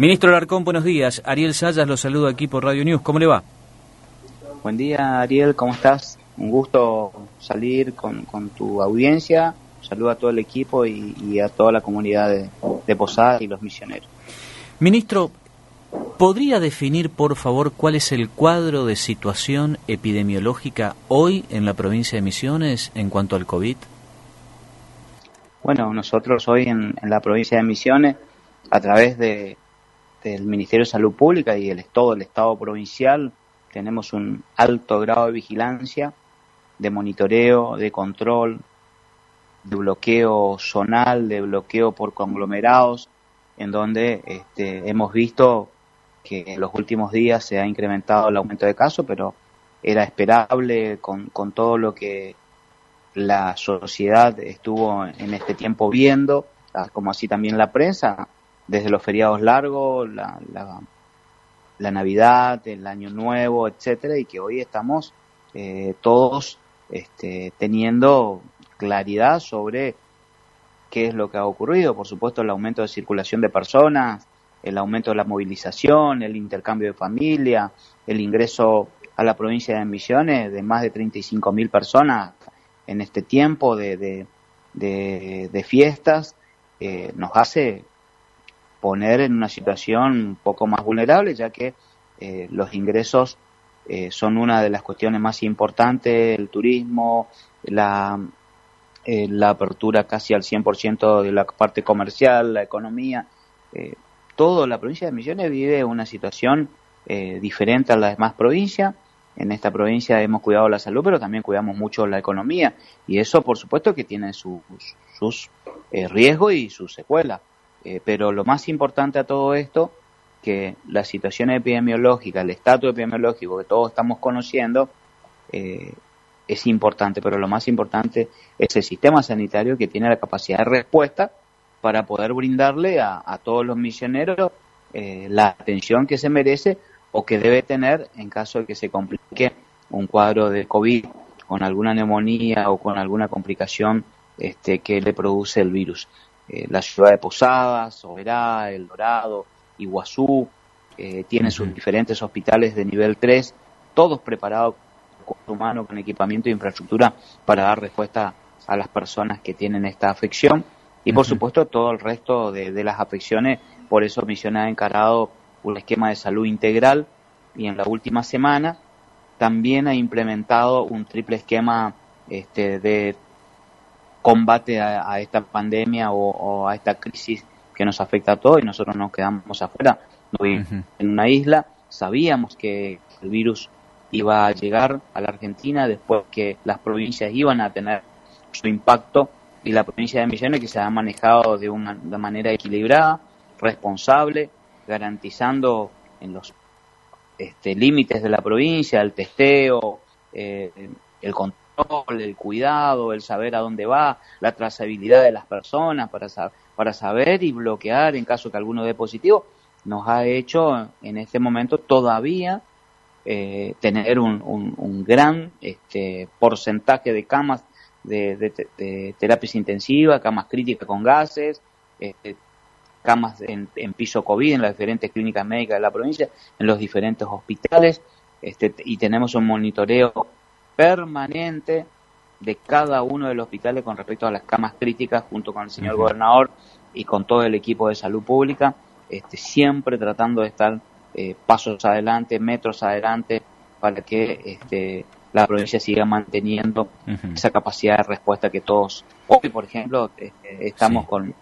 Ministro Larcón, buenos días. Ariel Sayas lo saludo aquí por Radio News. ¿Cómo le va? Buen día, Ariel. ¿Cómo estás? Un gusto salir con, tu audiencia. Saludo a todo el equipo y, a toda la comunidad de, de Posadas y los misioneros. Ministro, ¿podría definir, por favor, cuál es el cuadro de situación epidemiológica hoy en la provincia de Misiones en cuanto al COVID? Bueno, nosotros hoy en, la provincia de Misiones, a través de, del Ministerio de Salud Pública y el, todo el Estado provincial, tenemos un alto grado de vigilancia, de monitoreo, de control, de bloqueo zonal, de bloqueo por conglomerados, en donde este, hemos visto que en los últimos días se ha incrementado el aumento de casos, pero era esperable con, con todo lo que la sociedad estuvo en este tiempo viendo, ah, como así también la prensa, desde los feriados largos, la, la, Navidad, el Año Nuevo, etcétera, y que hoy estamos eh, todos este, teniendo claridad sobre qué es lo que ha ocurrido. Por supuesto, el aumento de circulación de personas, el aumento de la movilización, el intercambio de familia, el ingreso a la provincia de Misiones de más de 35 mil personas en este tiempo de, fiestas, eh, nos hace poner en una situación un poco más vulnerable, ya que eh, los ingresos eh, son una de las cuestiones más importantes, el turismo, la, la apertura casi al 100% de la parte comercial, la economía, todo la provincia de Misiones vive una situación diferente a las demás provincias en esta provincia hemos cuidado la salud, pero también cuidamos mucho la economía. Y eso, por supuesto, que tiene sus, sus eh, riesgos y sus secuelas. Eh, pero lo más importante a todo esto, que la situación epidemiológica, el estatus epidemiológico que todos estamos conociendo, eh, es importante, pero lo más importante es el sistema sanitario que tiene la capacidad de respuesta para poder brindarle a, a todos los misioneros la atención que se merece o que debe tener en caso de que se complique un cuadro de COVID con alguna neumonía o con alguna complicación este, que le produce el virus. Eh, la ciudad de Posadas, Soberá, El Dorado, Iguazú, eh, tiene sus diferentes hospitales de nivel 3, todos preparados con humano, con equipamiento e infraestructura para dar respuesta a las personas que tienen esta afección y por supuesto todo el resto de, de las afecciones, por eso Misión ha encarado un esquema de salud integral y en la última semana también ha implementado un triple esquema este, de combate a, esta pandemia o, a esta crisis que nos afecta a todos y nosotros nos quedamos afuera, en una isla, sabíamos que el virus iba a llegar a la Argentina después que las provincias iban a tener su impacto y la provincia de Misiones que se ha manejado de una manera equilibrada, responsable, garantizando en los este, límites de la provincia el testeo, eh, el control, el cuidado, el saber a dónde va, la trazabilidad de las personas para, para saber y bloquear en caso que alguno dé positivo, nos ha hecho en este momento todavía eh, tener un, un, gran este, porcentaje de camas de, de, terapias intensivas, camas críticas con gases, este, camas en, piso COVID en las diferentes clínicas médicas de la provincia, en los diferentes hospitales, este, y tenemos un monitoreo permanente de cada uno de los hospitales con respecto a las camas críticas, junto con el señor gobernador y con todo el equipo de salud pública, este, siempre tratando de estar eh, pasos adelante, metros adelante, para que este, la provincia siga manteniendo esa capacidad de respuesta que todos, hoy por ejemplo, este, estamos con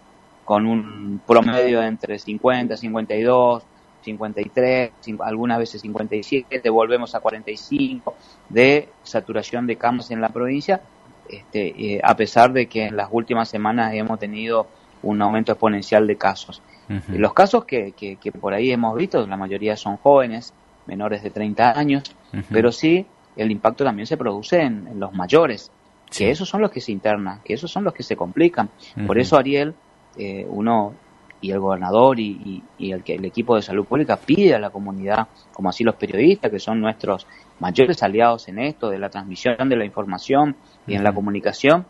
con un promedio entre 50, 52, 53, algunas veces 57, volvemos a 45 de saturación de camas en la provincia, este, eh, a pesar de que en las últimas semanas hemos tenido un aumento exponencial de casos. Los casos que, que, por ahí hemos visto, la mayoría son jóvenes, menores de 30 años, pero sí el impacto también se produce en, los mayores, que esos son los que se internan, que esos son los que se complican. Por eso, Ariel, eh, uno y el gobernador y, el, el, equipo de salud pública pide a la comunidad, como así los periodistas, que son nuestros mayores aliados en esto, de la transmisión de la información y en la comunicación,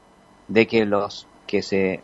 de que los que se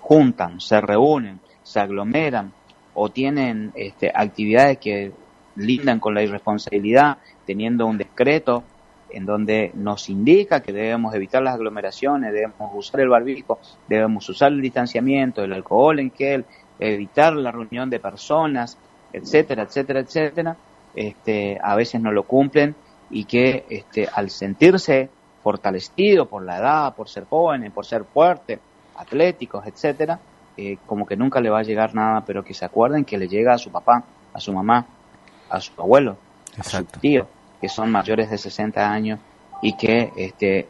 juntan, se reúnen, se aglomeran o tienen este, actividades que lindan con la irresponsabilidad, teniendo un decreto en donde nos indica que debemos evitar las aglomeraciones, debemos usar el barbico, debemos usar el distanciamiento, el alcohol en gel, evitar la reunión de personas, etcétera, etcétera, etcétera, este, a veces no lo cumplen y que este, al sentirse fortalecido por la edad, por ser jóvenes, por ser fuertes, atléticos, etcétera, eh, como que nunca le va a llegar nada, pero que se acuerden que le llega a su papá, a su mamá, a su abuelo, a su tío, que son mayores de 60 años y que este,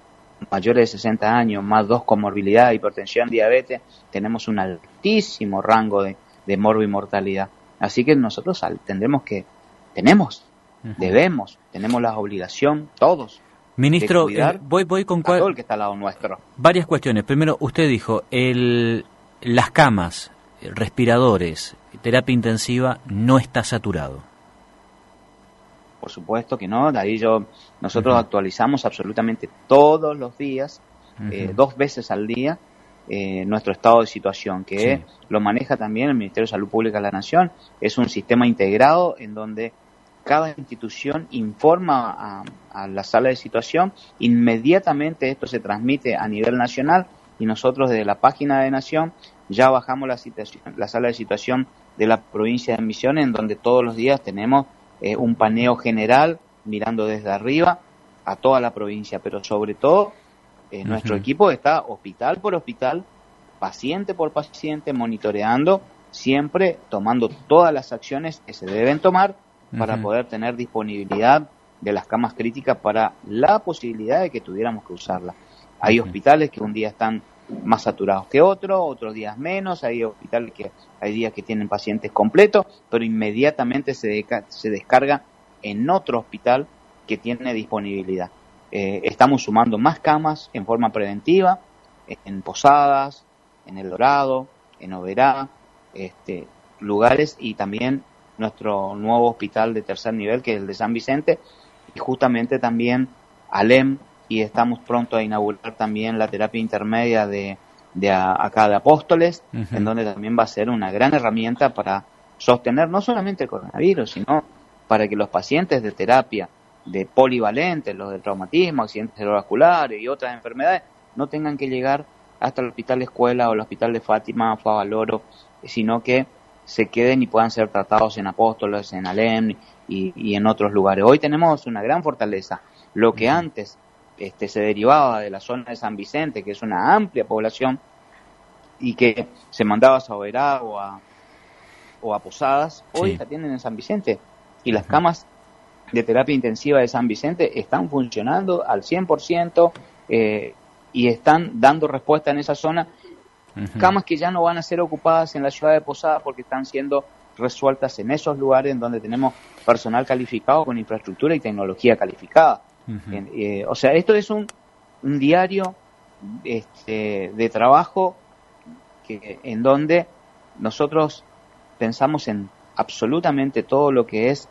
mayores de 60 años, más dos comorbilidad, hipertensión, diabetes, tenemos un altísimo rango de, de mortalidad. Así que nosotros tendremos que, tenemos, debemos, tenemos la obligación, todos, Ministro, eh, voy, voy con el que está al lado nuestro. Varias cuestiones. Primero, usted dijo, el, las camas, respiradores, terapia intensiva no está saturado. Por supuesto que no, de ahí yo, nosotros actualizamos absolutamente todos los días, eh, dos veces al día, eh, nuestro estado de situación, que lo maneja también el Ministerio de Salud Pública de la Nación. Es un sistema integrado en donde cada institución informa a, la sala de situación, inmediatamente esto se transmite a nivel nacional y nosotros desde la página de Nación ya bajamos la, situación, la sala de situación de la provincia de Misiones, en donde todos los días tenemos eh, un paneo general mirando desde arriba a toda la provincia, pero sobre todo eh, nuestro equipo está hospital por hospital, paciente por paciente, monitoreando, siempre tomando todas las acciones que se deben tomar para poder tener disponibilidad de las camas críticas para la posibilidad de que tuviéramos que usarlas. Hay hospitales que un día están más saturados que otros, otros días menos, hay hospitales que hay días que tienen pacientes completos, pero inmediatamente se, descarga en otro hospital que tiene disponibilidad. Eh, estamos sumando más camas en forma preventiva, en Posadas, en El Dorado, en Oberá, este, lugares y también nuestro nuevo hospital de tercer nivel, que es el de San Vicente, y justamente también Alem, y estamos pronto a inaugurar también la terapia intermedia de, de acá de Apóstoles, en donde también va a ser una gran herramienta para sostener no solamente el coronavirus, sino para que los pacientes de terapia de polivalentes, los de traumatismo, accidentes cerebrovasculares y otras enfermedades, no tengan que llegar hasta el hospital de escuela o el hospital de Fátima o Avaloro, sino que se queden y puedan ser tratados en Apóstoles, en Alem y, en otros lugares. Hoy tenemos una gran fortaleza. Lo que antes este, se derivaba de la zona de San Vicente, que es una amplia población, y que se mandaba a Saberá o a, o a Posadas, hoy se atienden en San Vicente. Y las camas de terapia intensiva de San Vicente están funcionando al 100% eh, y están dando respuesta en esa zona camas que ya no van a ser ocupadas en la ciudad de Posada porque están siendo resueltas en esos lugares en donde tenemos personal calificado con infraestructura y tecnología calificada. Eh, o sea, esto es un, diario este, de trabajo que, en donde nosotros pensamos en absolutamente todo lo que es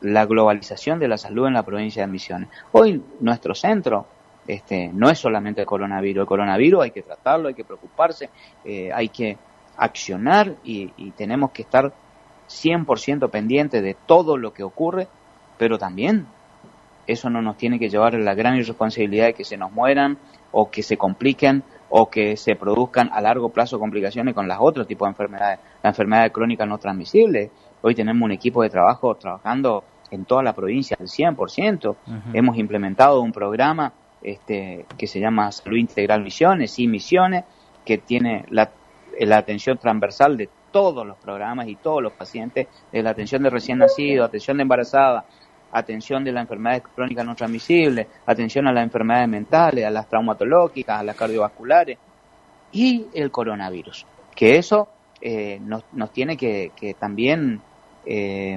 la globalización de la salud en la provincia de Misiones. Hoy nuestro centro este, no es solamente el coronavirus. El coronavirus hay que tratarlo, hay que preocuparse, eh, hay que accionar y, tenemos que estar 100% pendientes de todo lo que ocurre, pero también eso no nos tiene que llevar a la gran irresponsabilidad de que se nos mueran o que se compliquen o que se produzcan a largo plazo complicaciones con las otros tipos de enfermedades, la enfermedad crónica no transmisible. Hoy tenemos un equipo de trabajo trabajando en toda la provincia al 100%. Hemos implementado un programa este, que se llama Salud Integral Misiones y Misiones, que tiene la, la atención transversal de todos los programas y todos los pacientes, de la atención de recién nacido, atención de embarazada, atención de las enfermedades crónicas no transmisibles, atención a las enfermedades mentales, a las traumatológicas, a las cardiovasculares y el coronavirus. Que eso eh, nos, nos, tiene que, que también eh,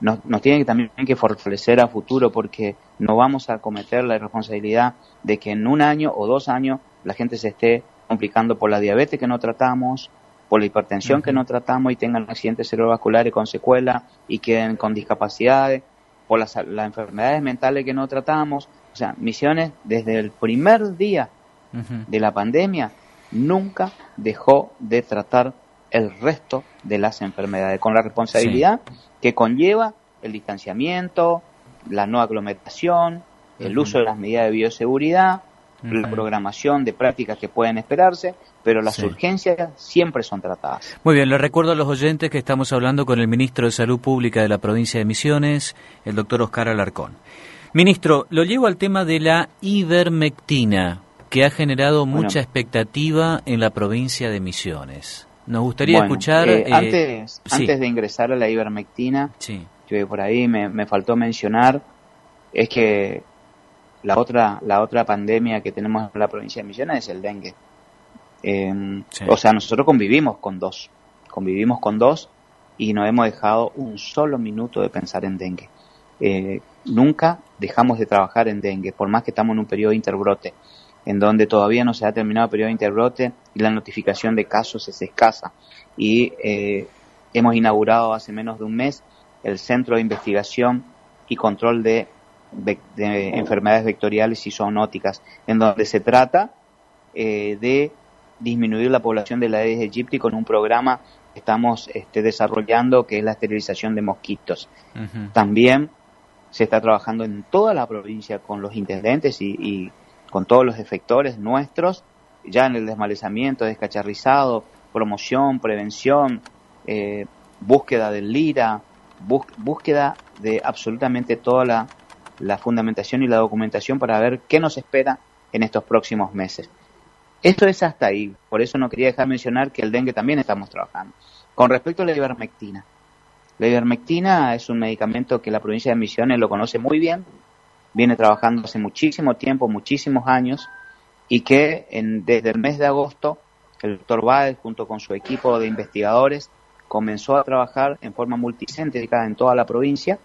nos, nos tiene también que fortalecer a futuro porque no vamos a cometer la irresponsabilidad de que en un año o dos años la gente se esté complicando por la diabetes que no tratamos, por la hipertensión que no tratamos y tengan accidentes cerebrovasculares con secuelas y queden con discapacidades, por las, enfermedades mentales que no tratamos. O sea, Misiones desde el primer día de la pandemia nunca dejó de tratar el resto de las enfermedades, con la responsabilidad que conlleva el distanciamiento, la no aglomeración, el uso de las medidas de bioseguridad, la programación de prácticas que pueden esperarse, pero las urgencias siempre son tratadas. Muy bien, le recuerdo a los oyentes que estamos hablando con el ministro de Salud Pública de la provincia de Misiones, el doctor Oscar Alarcón. Ministro, lo llevo al tema de la ivermectina, que ha generado mucha expectativa en la provincia de Misiones. Nos gustaría escuchar... Eh, eh, antes, antes de ingresar a la ivermectina, que por ahí me, faltó mencionar, es que la otra, la otra pandemia que tenemos en la provincia de Misiones es el dengue. Em, o sea, nosotros convivimos con dos, convivimos con dos y no hemos dejado un solo minuto de pensar en dengue. Eh, nunca dejamos de trabajar en dengue, por más que estamos en un periodo de interbrote, en donde todavía no se ha terminado el periodo de interbrote y la notificación de casos es escasa. Y eh, hemos inaugurado hace menos de un mes el Centro de Investigación y Control de, Enfermedades Vectoriales y Zoonóticas, en donde se trata eh, de disminuir la población de la Aedes aegypti con un programa que estamos este, desarrollando que es la esterilización de mosquitos. También se está trabajando en toda la provincia con los intendentes y, con todos los efectores nuestros, ya en el desmalezamiento, descacharrizado, promoción, prevención, eh, búsqueda del LIRA, búsqueda de absolutamente toda la, la fundamentación y la documentación para ver qué nos espera en estos próximos meses. Esto es hasta ahí, por eso no quería dejar mencionar que el dengue también estamos trabajando. Con respecto a la ivermectina, la ivermectina es un medicamento que la provincia de Misiones lo conoce muy bien, viene trabajando hace muchísimo tiempo, muchísimos años, y que desde el mes de agosto el doctor Báez, junto con su equipo de investigadores, comenzó a trabajar en forma multicéntrica en toda la provincia,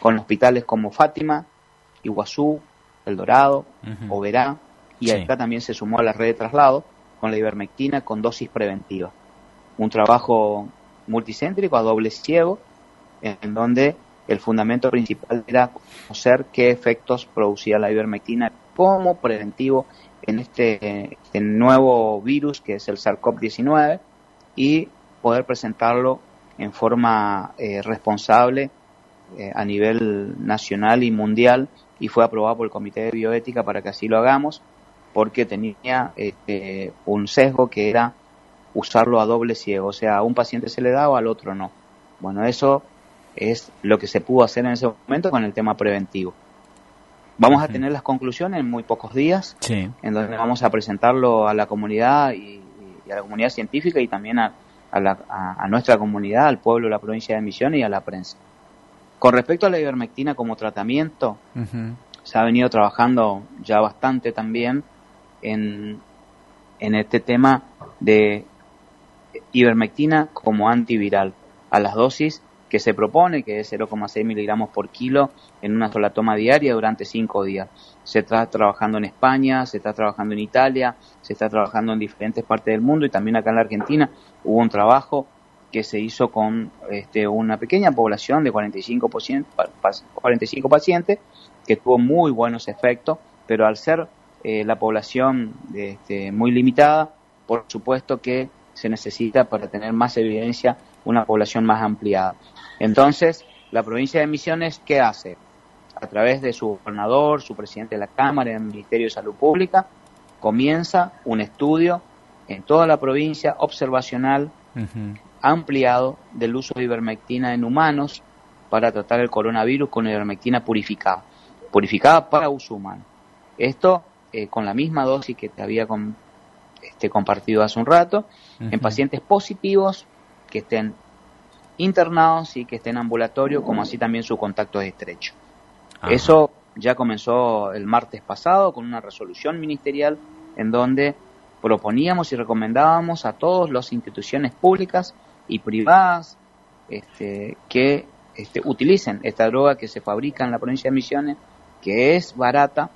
con hospitales como Fátima, Iguazú, El Dorado, Oberá, y acá también se sumó a la red de traslado con la ivermectina con dosis preventiva. Un trabajo multicéntrico a doble ciego, en donde el fundamento principal era conocer qué efectos producía la ivermectina como preventivo en este, este nuevo virus que es el SARS-CoV-19 y poder presentarlo en forma eh, responsable eh, a nivel nacional y mundial y fue aprobado por el Comité de Bioética para que así lo hagamos porque tenía este, un sesgo que era usarlo a doble ciego, o sea, a un paciente se le da o al otro no. Bueno, eso es lo que se pudo hacer en ese momento con el tema preventivo. Vamos a tener las conclusiones en muy pocos días, en donde vamos a presentarlo a la comunidad y, a la comunidad científica y también a, nuestra comunidad, al pueblo de la provincia de Misiones y a la prensa. Con respecto a la ivermectina como tratamiento, se ha venido trabajando ya bastante también en, en este tema de ivermectina como antiviral. A las dosis que se propone, que es 0,6 miligramos por kilo en una sola toma diaria durante cinco días. Se está trabajando en España, se está trabajando en Italia, se está trabajando en diferentes partes del mundo y también acá en la Argentina. Hubo un trabajo que se hizo con este, una pequeña población de 45, 45 pacientes que tuvo muy buenos efectos, pero al ser eh, la población este, muy limitada, por supuesto que se necesita para tener más evidencia una población más ampliada. Entonces, la provincia de Misiones, ¿qué hace? A través de su gobernador, su presidente de la Cámara, el Ministerio de Salud Pública, comienza un estudio en toda la provincia observacional ampliado del uso de ivermectina en humanos para tratar el coronavirus con ivermectina purificada, purificada para uso humano. Esto eh, con la misma dosis que te había con, este, compartido hace un rato, en pacientes positivos que estén internados y que estén en ambulatorio, como así también su contacto es estrecho. Eso ya comenzó el martes pasado con una resolución ministerial en donde proponíamos y recomendábamos a todas las instituciones públicas y privadas este, que este, utilicen esta droga que se fabrica en la provincia de Misiones, que es barata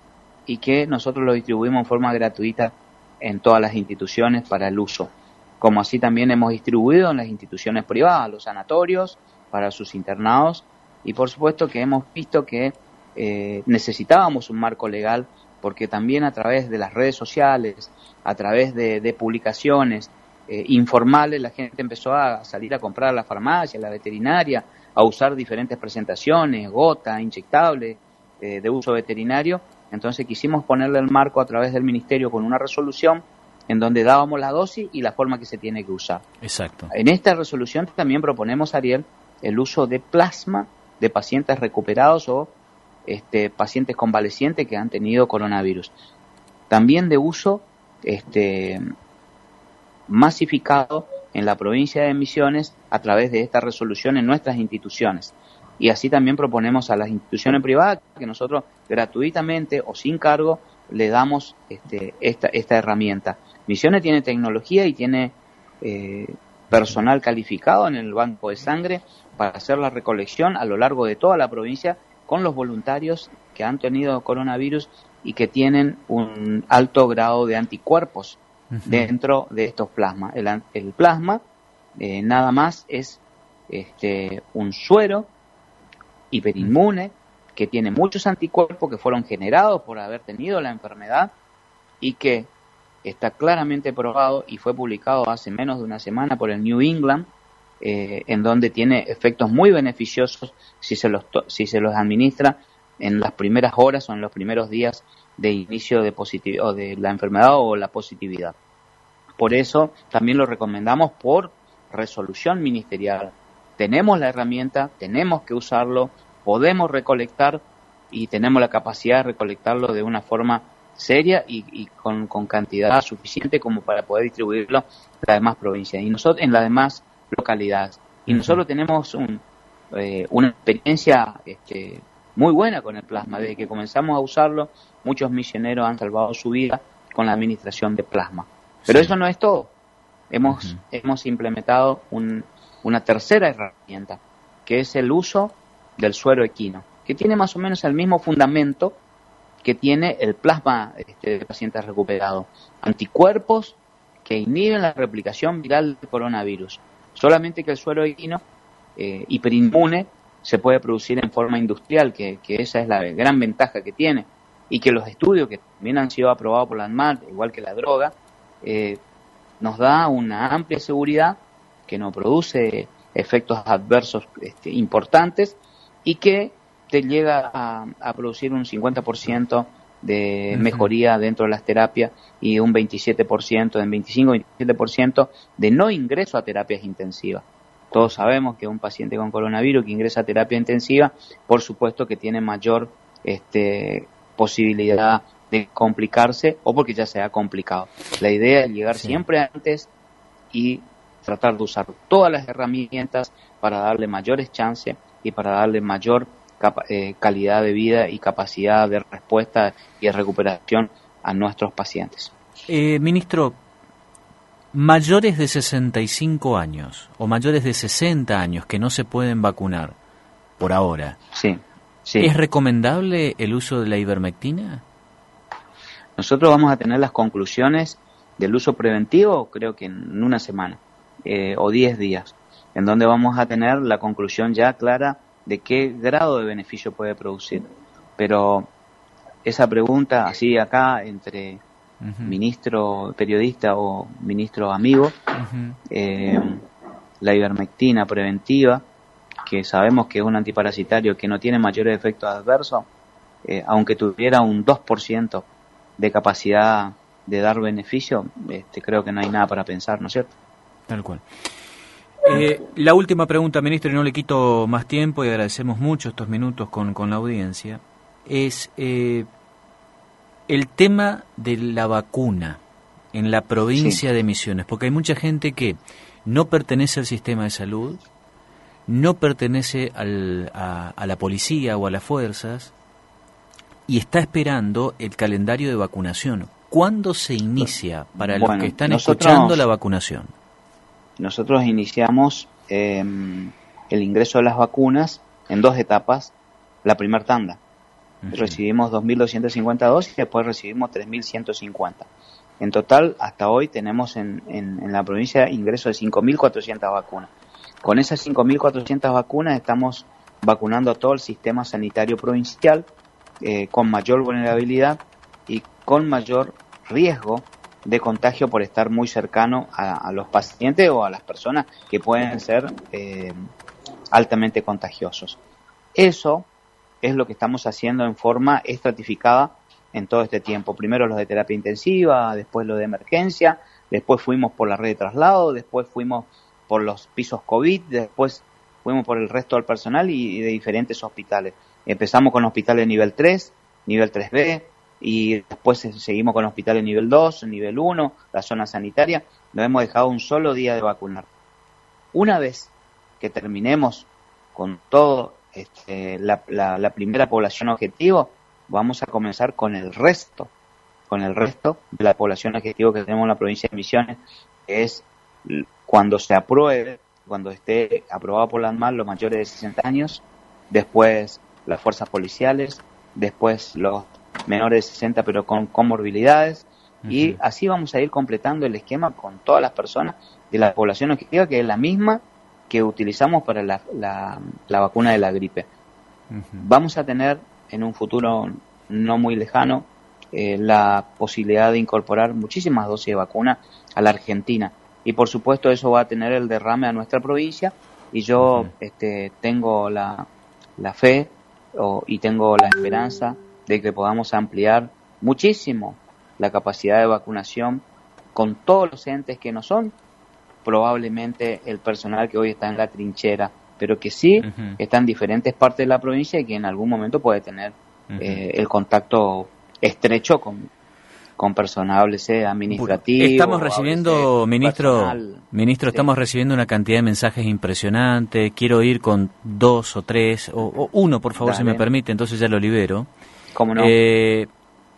y que nosotros lo distribuimos en forma gratuita en todas las instituciones para el uso, como así también hemos distribuido en las instituciones privadas, los sanatorios, para sus internados, y por supuesto que hemos visto que eh, necesitábamos un marco legal porque también a través de las redes sociales, a través de, publicaciones eh, informales, la gente empezó a salir a comprar a la farmacia, a la veterinaria, a usar diferentes presentaciones, gota, inyectable, eh, de uso veterinario. Entonces quisimos ponerle el marco a través del ministerio con una resolución en donde dábamos la dosis y la forma que se tiene que usar. Exacto. En esta resolución también proponemos, Ariel, el uso de plasma de pacientes recuperados o este, pacientes convalecientes que han tenido coronavirus. También de uso este, masificado en la provincia de Misiones a través de esta resolución en nuestras instituciones. Y así también proponemos a las instituciones privadas que nosotros gratuitamente o sin cargo le damos este, esta, esta herramienta. Misiones tiene tecnología y tiene eh, personal calificado en el banco de sangre para hacer la recolección a lo largo de toda la provincia con los voluntarios que han tenido coronavirus y que tienen un alto grado de anticuerpos dentro de estos plasmas. El, plasma eh, nada más es este, un suero hiperinmune que tiene muchos anticuerpos que fueron generados por haber tenido la enfermedad y que está claramente probado y fue publicado hace menos de una semana por el New England, eh, en donde tiene efectos muy beneficiosos si se, los si se los administra en las primeras horas o en los primeros días de inicio de, o de la enfermedad o la positividad. Por eso también lo recomendamos por resolución ministerial. Tenemos la herramienta, tenemos que usarlo, podemos recolectar y tenemos la capacidad de recolectarlo de una forma seria y, con, cantidad suficiente como para poder distribuirlo en las demás provincias y nosotros en las demás localidades. Y nosotros tenemos eh, una experiencia este, muy buena con el plasma. Desde que comenzamos a usarlo, muchos misioneros han salvado su vida con la administración de plasma. Pero eso no es todo. Hemos, hemos implementado una tercera herramienta, que es el uso del suero equino, que tiene más o menos el mismo fundamento que tiene el plasma este, de pacientes recuperados. Anticuerpos que inhiben la replicación viral del coronavirus. Solamente que el suero equino eh, hiperinmune se puede producir en forma industrial, que, esa es la gran ventaja que tiene, y que los estudios que también han sido aprobados por la ANMAT, igual que la droga, eh, nos da una amplia seguridad que no produce efectos adversos este, importantes y que te llega a, producir un 50% de mejoría dentro de las terapias y un 27%, en 25-27% de no ingreso a terapias intensivas. Todos sabemos que un paciente con coronavirus que ingresa a terapia intensiva, por supuesto que tiene mayor este, posibilidad de complicarse o porque ya se ha complicado. La idea es llegar siempre antes y tratar de usar todas las herramientas para darle mayores chances y para darle mayor eh, calidad de vida y capacidad de respuesta y de recuperación a nuestros pacientes. Eh, ministro, mayores de 65 años o mayores de 60 años que no se pueden vacunar por ahora. Sí, ¿Es recomendable el uso de la ivermectina? Nosotros vamos a tener las conclusiones del uso preventivo, creo que en una semana eh, o 10 días, en donde vamos a tener la conclusión ya clara de qué grado de beneficio puede producir. Pero esa pregunta, así acá, entre ministro periodista o ministro amigo, eh, la ivermectina preventiva, que sabemos que es un antiparasitario que no tiene mayores efectos adversos, eh, aunque tuviera un 2% de capacidad de dar beneficio, este, creo que no hay nada para pensar, ¿no es cierto? Tal cual. Eh, la última pregunta, ministro, y no le quito más tiempo y agradecemos mucho estos minutos con, con la audiencia, es eh, el tema de la vacuna en la provincia de Misiones, porque hay mucha gente que no pertenece al sistema de salud, no pertenece al, a, la policía o a las fuerzas y está esperando el calendario de vacunación. ¿Cuándo se inicia para los que están escuchando la vacunación? Nosotros iniciamos em, el ingreso de las vacunas en dos etapas. La primera tanda. Recibimos 2.250 dosis y después recibimos 3.150. En total, hasta hoy tenemos en, en la provincia ingreso de 5.400 vacunas. Con esas 5.400 vacunas estamos vacunando a todo el sistema sanitario provincial eh, con mayor vulnerabilidad y con mayor riesgo de contagio por estar muy cercano a, los pacientes o a las personas que pueden ser eh, altamente contagiosos. Eso es lo que estamos haciendo en forma estratificada en todo este tiempo. Primero los de terapia intensiva, después los de emergencia, después fuimos por la red de traslado, después fuimos por los pisos COVID, después fuimos por el resto del personal y, de diferentes hospitales. Empezamos con hospitales nivel 3, nivel 3B, y después seguimos con hospitales nivel 2, nivel 1, la zona sanitaria. No hemos dejado un solo día de vacunar. Una vez que terminemos con todo este, la, la, primera población objetivo, vamos a comenzar con el resto, con el resto de la población objetivo que tenemos en la provincia de Misiones, que es cuando se apruebe, cuando esté aprobado por la ANMAR los mayores de 60 años, después las fuerzas policiales, después los menores de 60 pero con comorbilidades, y así vamos a ir completando el esquema con todas las personas de la población objetiva, que es la misma que utilizamos para la, la, vacuna de la gripe. Vamos a tener en un futuro no muy lejano eh, la posibilidad de incorporar muchísimas dosis de vacuna a la Argentina. Y por supuesto eso va a tener el derrame a nuestra provincia y yo este, tengo la, la fe y tengo la esperanza de que podamos ampliar muchísimo la capacidad de vacunación con todos los entes que no son probablemente el personal que hoy está en la trinchera, pero que sí está en diferentes partes de la provincia y que en algún momento puede tener eh, el contacto estrecho con, con personal administrativo. Estamos recibiendo, ministro, ministro, estamos recibiendo una cantidad de mensajes impresionantes. Quiero ir con dos o tres, o, uno, por favor, si me permite, entonces ya lo libero. ¿Cómo no? Eh,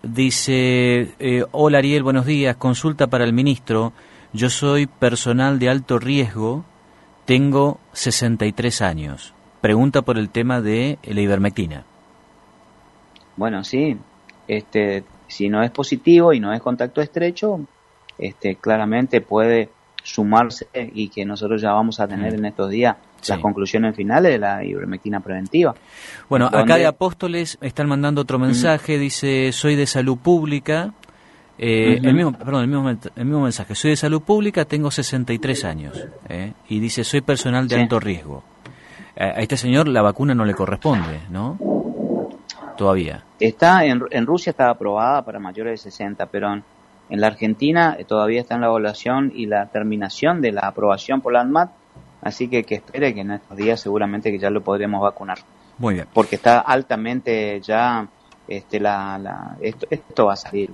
dice, eh, hola Ariel, buenos días, consulta para el ministro. Yo soy personal de alto riesgo, tengo 63 años. Pregunta por el tema de la ivermectina. Bueno, sí, este, si no es positivo y no es contacto estrecho, este, claramente puede sumarse y que nosotros ya vamos a tener mm. en estos días las conclusiones finales de la ivermectina preventiva. Bueno, acá de Apóstoles están mandando otro mensaje, dice, soy de salud pública, eh, el, mismo, perdón, el mismo, mensaje. Soy de salud pública, tengo 63 años. Eh, y dice, soy personal de alto riesgo. a este señor la vacuna no le corresponde, ¿no? Todavía. Está en, en Rusia está aprobada para mayores de 60, pero en, la Argentina eh, todavía está en la evaluación y la terminación de la aprobación por la ANMAT. Así que que espere que en estos días seguramente que ya lo podremos vacunar. Muy bien. Porque está altamente ya este, la, la, esto, esto va a salir,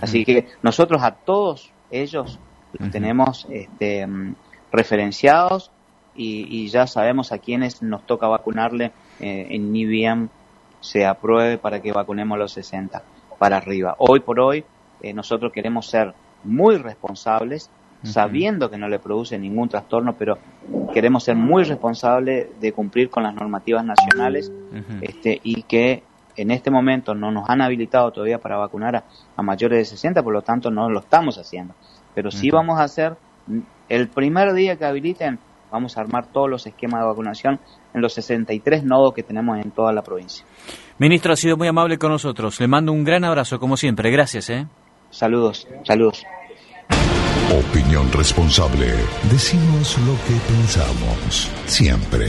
Así que nosotros a todos ellos los tenemos este, mm, referenciados y, ya sabemos a quienes nos toca vacunarle eh, en ni bien se apruebe para que vacunemos los 60 para arriba. Hoy por hoy eh, nosotros queremos ser muy responsables, sabiendo que no le produce ningún trastorno, pero queremos ser muy responsables de cumplir con las normativas nacionales este, y que en este momento no nos han habilitado todavía para vacunar a, mayores de 60, por lo tanto no lo estamos haciendo. Pero sí vamos a hacer, el primer día que habiliten, vamos a armar todos los esquemas de vacunación en los 63 nodos que tenemos en toda la provincia. Ministro, ha sido muy amable con nosotros. Le mando un gran abrazo, como siempre. Gracias. ¿eh? Saludos, saludos. Opinión responsable. Decimos lo que pensamos, siempre.